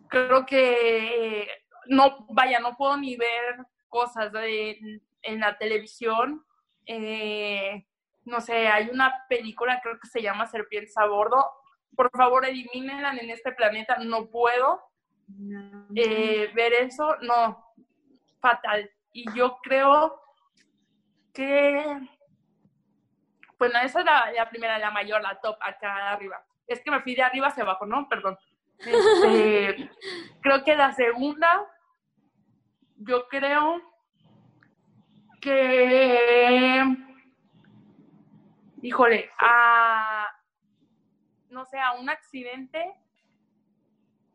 creo que no, vaya, no puedo ni ver cosas de- en la televisión. Eh, no sé, hay una película, creo que se llama Serpientes a Bordo. Por favor, elimínenla en este planeta, no puedo eh, ver eso, no, fatal. Y yo creo que, bueno, esa es la, la primera, la mayor, la top, acá arriba. Es que me fui de arriba hacia abajo, ¿no? Perdón. Este, [LAUGHS] creo que la segunda, yo creo que, híjole, a, no sé, a un accidente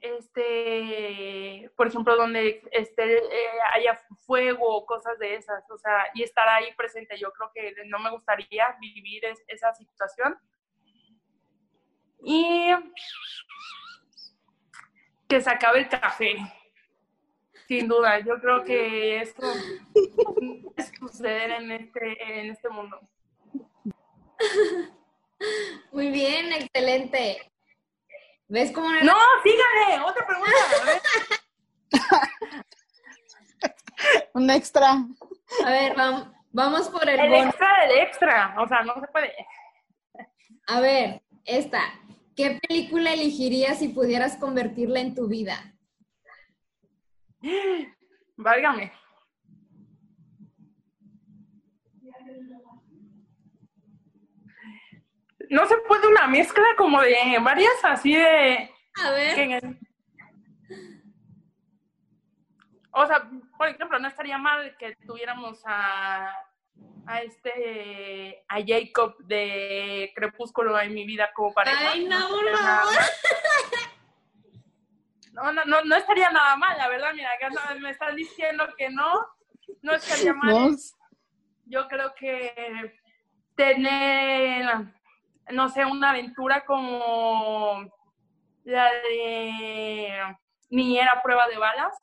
este, por ejemplo, donde este, eh, haya fuego o cosas de esas, o sea, y estar ahí presente. Yo creo que no me gustaría vivir es- esa situación. Y que se acabe el café. Sin duda, yo creo que esto suceder en este, en este mundo. [LAUGHS] Muy bien, excelente. ¿Ves cómo no No, síganle, otra pregunta. a ver. [LAUGHS] Un extra. A ver, vam- vamos por el, El bono. extra del extra, o sea, no se puede. A ver, esta. ¿Qué película elegirías si pudieras convertirla en tu vida? Válgame. No se puede una mezcla como de varias así de... A ver. que en el- O sea, por ejemplo, no estaría mal que tuviéramos a, a este, a Jacob de Crepúsculo en mi vida como pareja. Ay, no. No, no, no, no estaría nada mal, la verdad, mira, acá me están diciendo que no, no estaría [LAUGHS] mal. Yo creo que tener, no sé, una aventura como la de Niñera prueba de balas.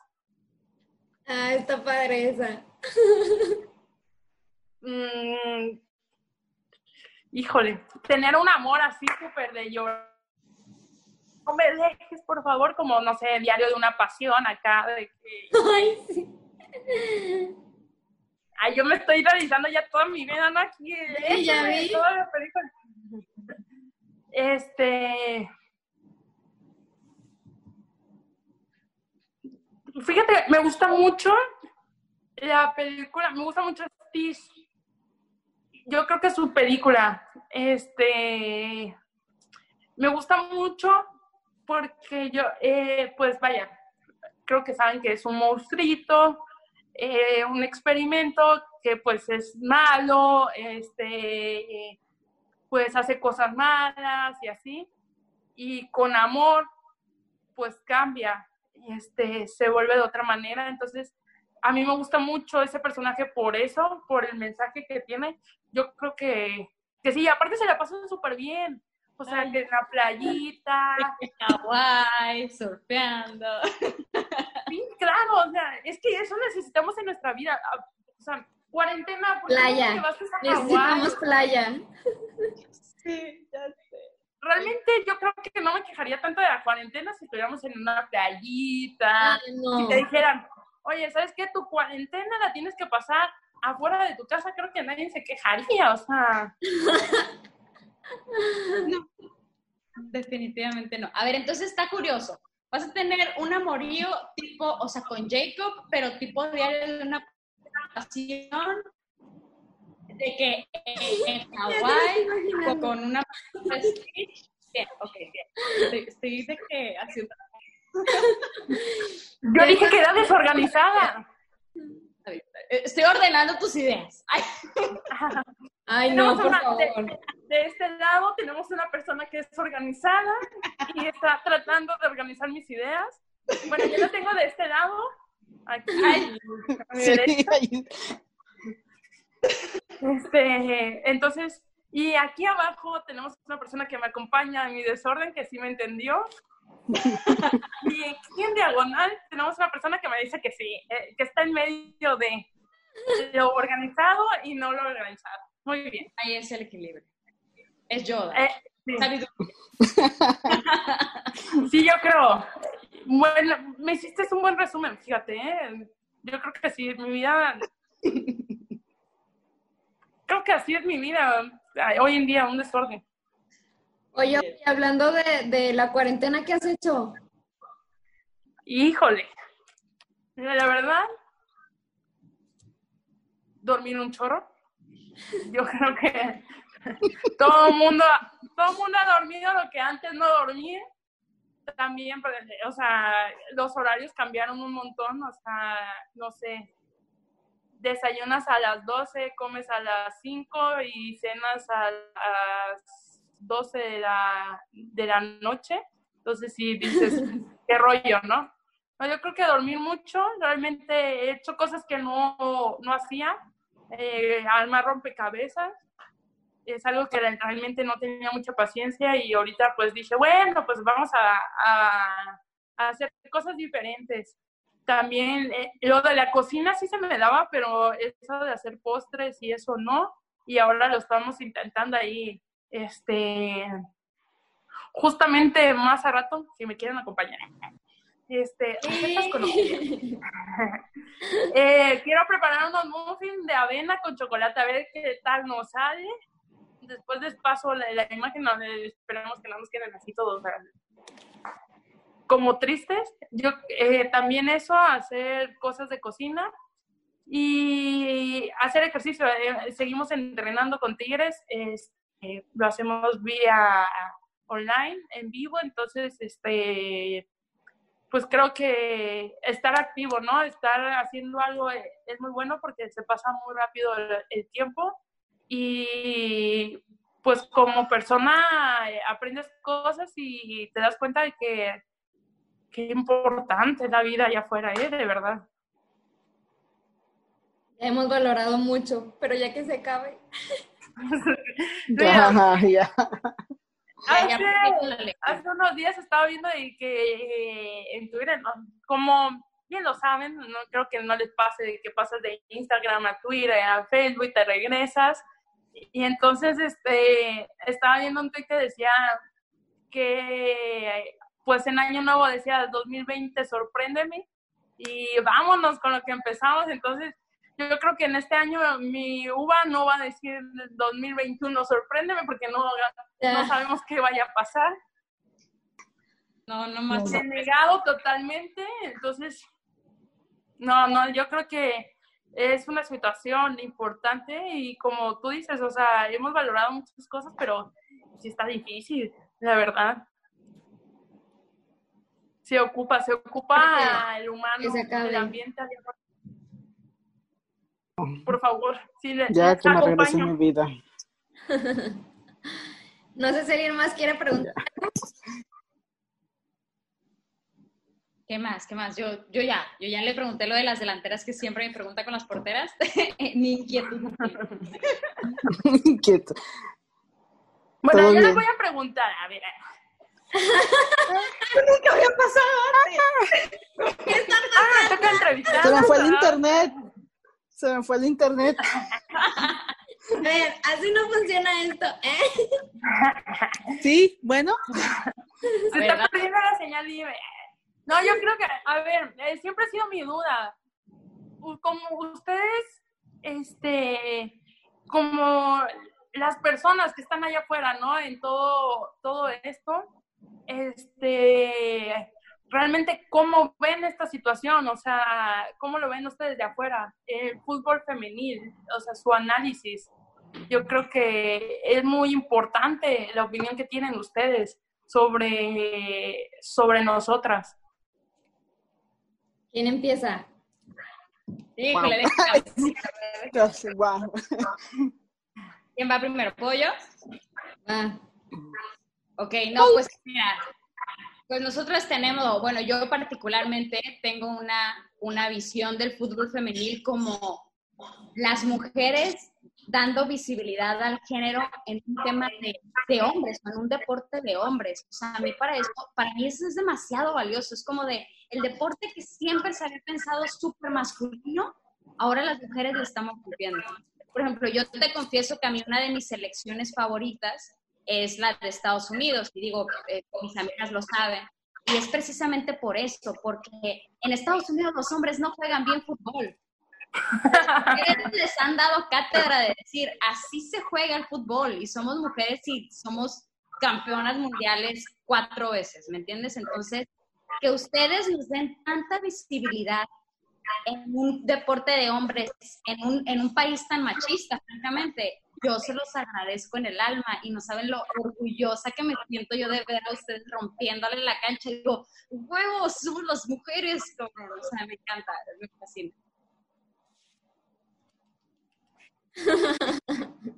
Ah, está padre esa. [LAUGHS] Mm, híjole, tener un amor así súper de llorar. No me dejes, por favor, como, no sé, diario de una pasión acá, de que... [LAUGHS] Ay, sí. Ay, yo me estoy realizando ya toda mi vida, ¿no? Aquí, Sí, ya vi. toda la película. Este... Fíjate, me gusta mucho la película, me gusta mucho Stitch. Yo creo que su película, este, me gusta mucho porque yo, eh, pues vaya, creo que saben que es un monstruito, eh, un experimento que pues es malo, este, pues hace cosas malas y así, y con amor, pues cambia, este, se vuelve de otra manera, entonces a mí me gusta mucho ese personaje por eso, por el mensaje que tiene, yo creo que, que sí, aparte se la pasó súper bien, o sea, Ay. que en la playita, [LAUGHS] Hawái, surfeando. [LAUGHS] Sí, claro, o sea, es que eso necesitamos en nuestra vida. Ah, O sea, cuarentena, ¿por qué no Playa. te vas a Hawái? Necesitamos playa. Sí, ya sé. realmente yo creo que no me quejaría tanto de la cuarentena si estuviéramos en una playita, y te dijeran, oye, ¿sabes qué? Tu cuarentena la tienes que pasar afuera de tu casa, creo que nadie se quejaría, o sea. [LAUGHS] no, definitivamente no. A ver, entonces está curioso. Vas a tener un amorío tipo, o sea, con Jacob, pero tipo diario de una pasión de que en Hawái o con una bien, ok, bien. Estoy, de que así. Yo dije que era desorganizada. Estoy ordenando tus ideas. Ay, no, por favor. De, este lado tenemos una persona que es organizada y está tratando de organizar mis ideas. Bueno, yo lo tengo de este lado. Aquí, sí, este, entonces, y aquí abajo tenemos una persona que me acompaña en mi desorden, que sí me entendió. [LAUGHS] y aquí en diagonal tenemos una persona que me dice que sí, eh, que está en medio de lo organizado y no lo organizado. Muy bien. Ahí es el equilibrio. Es Yoda. Eh, sí. [LAUGHS] yo creo. Bueno, me hiciste un buen resumen, fíjate. ¿eh? Yo creo que sí, mi vida creo que así es mi vida hoy en día, un desorden. Oye, hablando de, de la cuarentena, ¿qué has hecho? Híjole, la verdad, dormir un chorro. Yo [LAUGHS] creo que todo el mundo, todo mundo ha dormido lo que antes no dormía. También, pues, o sea, los horarios cambiaron un montón, o sea, no sé, desayunas a las 12, comes a las 5 y cenas a las 12 de la, de la noche. Entonces sí dices, [LAUGHS] qué rollo, ¿no? ¿no? Yo creo que dormir mucho, realmente he hecho cosas que no, no hacía, eh, armar rompecabezas, es algo que realmente no tenía mucha paciencia y ahorita pues dije, bueno, pues vamos a, a, a hacer cosas diferentes también eh, lo de la cocina sí se me daba, pero eso de hacer postres y eso no. Y ahora lo estamos intentando ahí, este, justamente más a rato, si me quieren acompañar. Este, [LAUGHS] eh, quiero preparar unos muffins de avena con chocolate, a ver qué tal nos sale. Después les paso la, la imagen, no, esperemos que no nos queden así todos como tristes. Yo eh, también eso, hacer cosas de cocina y hacer ejercicio. Eh, seguimos entrenando con Tigres, este, lo hacemos vía online, en vivo, entonces, este, pues creo que estar activo, ¿no? Estar haciendo algo es, muy bueno porque se pasa muy rápido el tiempo y pues como persona eh, aprendes cosas y te das cuenta de que qué importante la vida allá afuera, ¿eh? De verdad. Hemos valorado mucho, pero ya que se acabe. [LAUGHS] [LAUGHS] ya, ya. Hace, unos días estaba viendo que eh, en Twitter, como bien lo saben, no creo que no les pase que pasas de Instagram a Twitter, a Facebook y te regresas. Y entonces este, estaba viendo un tweet que decía que pues en Año Nuevo decía 2020, sorpréndeme y vámonos con lo que empezamos. Entonces, yo creo que en este año mi uva no va a decir 2021, sorpréndeme, porque no, no sabemos qué vaya a pasar. No, no más. He negado totalmente, entonces, no, no, yo creo que es una situación importante y como tú dices, o sea, hemos valorado muchas cosas, pero sí está difícil, la verdad se ocupa, se ocupa el humano, el ambiente. Por favor, sí, le, ya que me regrese mi vida. [LAUGHS] no sé si alguien más quiere preguntar. ¿Qué más? ¿Qué más? Yo, yo ya, yo ya le pregunté lo de las delanteras que siempre me pregunta con las porteras. [LAUGHS] Mi inquietud. [LAUGHS] Inquieto. Bueno, yo les voy a preguntar, a ver, nunca había pasado antes. ¿Qué está ah, toca entrevistar. Se me fue el internet. Se me fue el internet. [LAUGHS] A ver, así no funciona esto, ¿eh? Sí, bueno. Se está perdiendo la señal, dime. No, yo creo que, a ver, eh, siempre ha sido mi duda. Como ustedes, este, como las personas que están allá afuera, ¿no? En todo, todo esto, este, realmente cómo ven esta situación, o sea, cómo lo ven ustedes de afuera, el fútbol femenil, o sea, su análisis. Yo creo que es muy importante la opinión que tienen ustedes sobre, sobre nosotras. ¿Quién empieza? Híjole, [LAUGHS] ¿Quién va primero? ¿Pollo? Ah. Ok, no, pues mira, pues nosotros tenemos, bueno, yo particularmente tengo una, una visión del fútbol femenil como las mujeres dando visibilidad al género en un tema de, de, hombres, en un deporte de hombres. O sea, a mí para eso, para mí eso es demasiado valioso. Es como de el deporte que siempre se había pensado súper masculino, ahora las mujeres lo estamos cumpliendo. Por ejemplo, yo te confieso que a mí una de mis selecciones favoritas es la de Estados Unidos, y digo, eh, mis amigas lo saben, y es precisamente por eso, porque en Estados Unidos los hombres no juegan bien fútbol. [LAUGHS] les han dado cátedra de decir, así se juega el fútbol, y somos mujeres y somos campeonas mundiales cuatro veces, ¿me entiendes? Entonces, que ustedes nos den tanta visibilidad en un deporte de hombres, en un, en un país tan machista, francamente, yo se los agradezco en el alma y no saben lo orgullosa que me siento yo de ver a ustedes rompiéndole la cancha. Digo, huevos, somos las mujeres, como, o sea, me encanta, me fascina. [LAUGHS]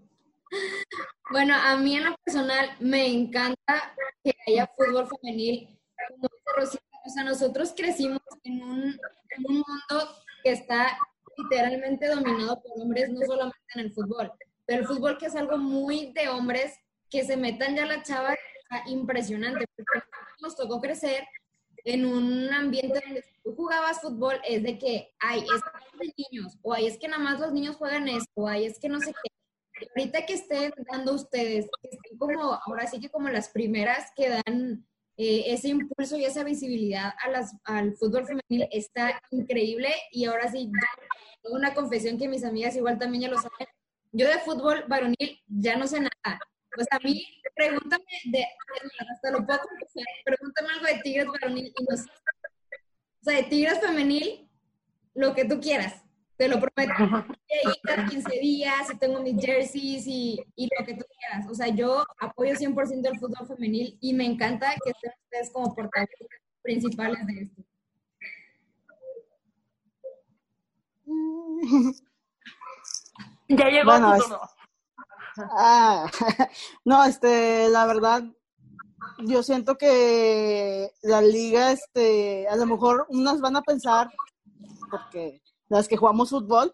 Bueno, a mí en lo personal me encanta que haya fútbol femenil. O sea, nosotros crecimos en un, en un mundo que está literalmente dominado por hombres, no solamente en el fútbol, pero el fútbol que es algo muy de hombres, que se metan ya la chava, impresionante, porque nos tocó crecer en un ambiente donde tú jugabas fútbol es de que, ay, es de niños, o ay, es que nada más los niños juegan esto, o ay, es que no sé qué. ahorita que estén dando ustedes, que estén como, ahora sí que como las primeras que dan eh, ese impulso y esa visibilidad a las, al fútbol femenil está increíble y ahora sí, una confesión que mis amigas igual también ya lo saben, yo de fútbol varonil ya no sé nada. Pues a mí, pregúntame de, hasta lo poco, pregúntame algo de Tigres varonil y no sé. O sea, de Tigres femenil, lo que tú quieras. Te lo prometo. Cada 15 días y tengo mis jerseys y, y, lo que tú quieras. O sea, yo apoyo 100% el fútbol femenil y me encanta que estén ustedes como portavoces principales de esto. [LAUGHS] Ya llegó bueno, tu turno. Ah, [LAUGHS] no, este, la verdad, yo siento que la liga, este, a lo mejor unas van a pensar, porque las que jugamos fútbol,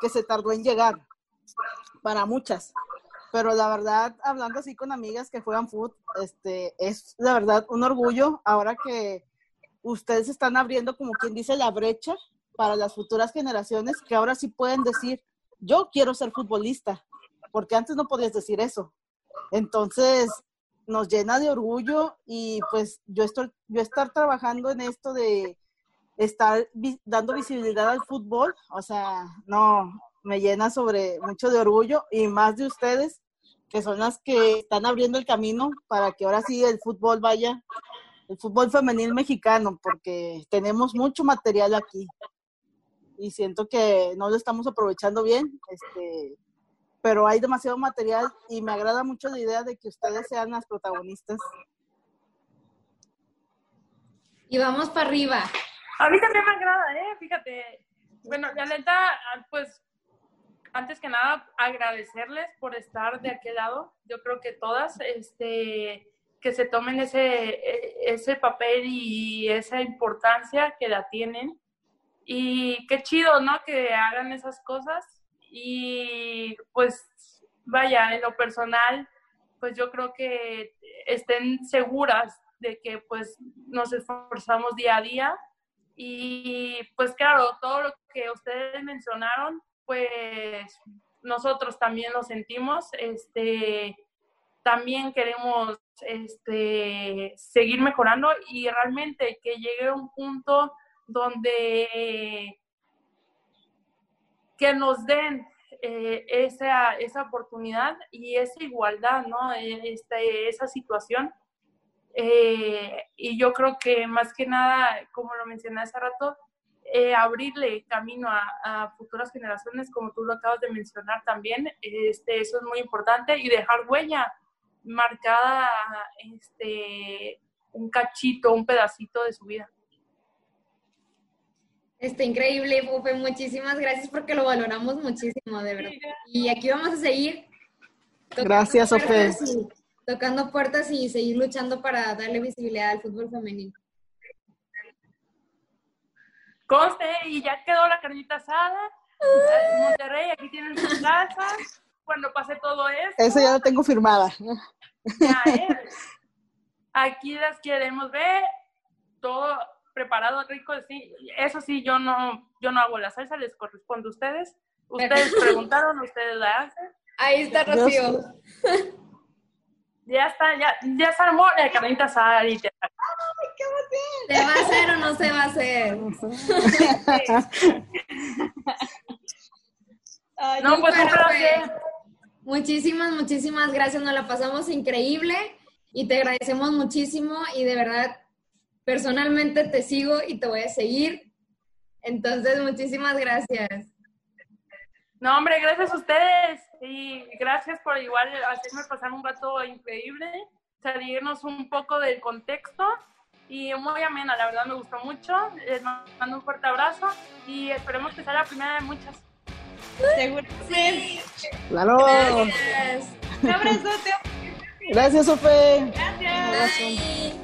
que se tardó en llegar, para muchas. Pero la verdad, hablando así con amigas que juegan fútbol, este, es la verdad un orgullo ahora que ustedes están abriendo, como quien dice, la brecha para las futuras generaciones, que ahora sí pueden decir, yo quiero ser futbolista, porque antes no podías decir eso. Entonces, nos llena de orgullo y pues yo estoy, yo estar trabajando en esto de estar dando visibilidad al fútbol, o sea, no, me llena sobre mucho de orgullo y más de ustedes, que son las que están abriendo el camino para que ahora sí el fútbol vaya, el fútbol femenil mexicano, porque tenemos mucho material aquí y siento que no lo estamos aprovechando bien, este, pero hay demasiado material y me agrada mucho la idea de que ustedes sean las protagonistas. Y vamos para arriba. A mí también me agrada, ¿eh? Fíjate. Bueno, la neta, pues, antes que nada, agradecerles por estar de aquel lado. Yo creo que todas, este, que se tomen ese, ese papel y esa importancia que la tienen. Y qué chido, ¿no? Que hagan esas cosas. Y pues, vaya, en lo personal, pues yo creo que estén seguras de que pues nos esforzamos día a día y pues claro, todo lo que ustedes mencionaron, pues nosotros también lo sentimos. Este, también queremos este, seguir mejorando y realmente que llegue un punto donde que nos den eh, esa, esa oportunidad y esa igualdad, ¿no? Este, esa situación. Eh, y yo creo que más que nada, como lo mencioné hace rato, eh, abrirle camino a, futuras generaciones, como tú lo acabas de mencionar también, este, eso es muy importante y dejar huella marcada, este, un cachito, un pedacito de su vida. Este, increíble, Pupe, muchísimas gracias porque lo valoramos muchísimo, de verdad. Y aquí vamos a seguir. Gracias, Ofe. Tocando puertas y seguir luchando para darle visibilidad al fútbol femenino. Conste, y ya quedó la carnita asada. Monterrey, aquí tienen su casa. Cuando pase todo esto. Eso ya lo tengo firmada. Ya es. Aquí las queremos ver. Todo preparado rico. Sí, eso sí, yo no, yo no hago la salsa, les corresponde a ustedes. Ustedes preguntaron, ustedes la hacen. Ahí está Rocío. Ya está, ya, ya se armó la carnita asada. ¡Ay, qué ¿Se va a hacer o no se va a hacer? no, pues un Muchísimas, muchísimas gracias. Nos la pasamos increíble y te agradecemos muchísimo y de verdad, personalmente te sigo y te voy a seguir. Entonces, muchísimas gracias. No, hombre, gracias a ustedes y gracias por igual hacerme pasar un rato increíble, salirnos un poco del contexto y muy amena, la verdad me gustó mucho. Les mando un fuerte abrazo y esperemos que sea la primera de muchas. Seguro. Sí. Claro. Gracias. Un abrazote. Gracias, Sofe. Gracias.